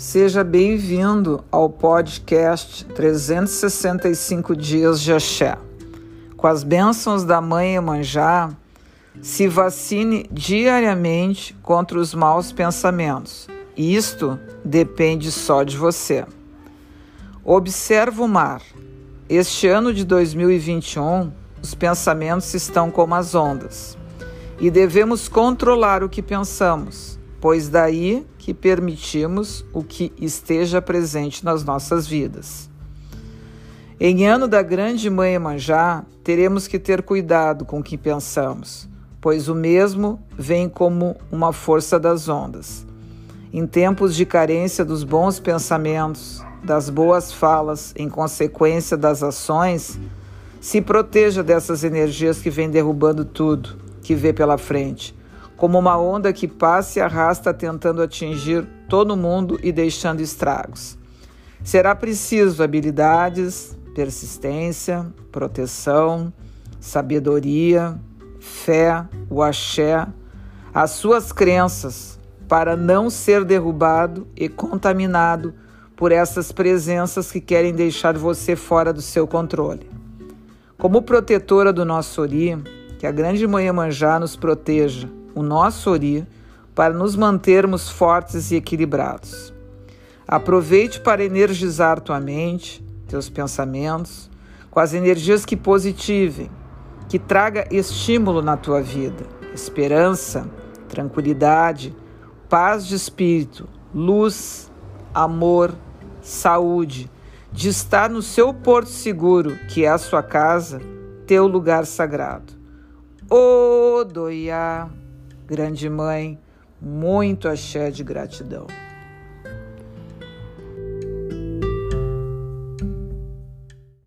Seja bem-vindo ao podcast 365 Dias de Axé. Com as bênçãos da Mãe Emanjá, se vacine diariamente contra os maus pensamentos. Isto depende só de você. Observa o mar. Este ano de 2021, os pensamentos estão como as ondas e devemos controlar o que pensamos, pois daí que permitimos o que esteja presente nas nossas vidas. Em ano da Grande Mãe Manjá, teremos que ter cuidado com o que pensamos, pois o mesmo vem como uma força das ondas. Em tempos de carência dos bons pensamentos, das boas falas, em consequência das ações, se proteja dessas energias que vêm derrubando tudo que vê pela frente, como uma onda que passa e arrasta tentando atingir todo mundo e deixando estragos. Será preciso habilidades, persistência, proteção, sabedoria, fé, o axé, as suas crenças para não ser derrubado e contaminado por essas presenças que querem deixar você fora do seu controle. Como protetora do nosso Ori, que a grande Mãe Manjá nos proteja, o nosso Ori, para nos mantermos fortes e equilibrados. Aproveite para energizar tua mente, teus pensamentos, com as energias que positivem, que traga estímulo na tua vida, esperança, tranquilidade, paz de espírito, luz, amor, saúde, de estar no seu porto seguro, que é a sua casa, teu lugar sagrado. Odoiá, grande mãe, muito axé de gratidão.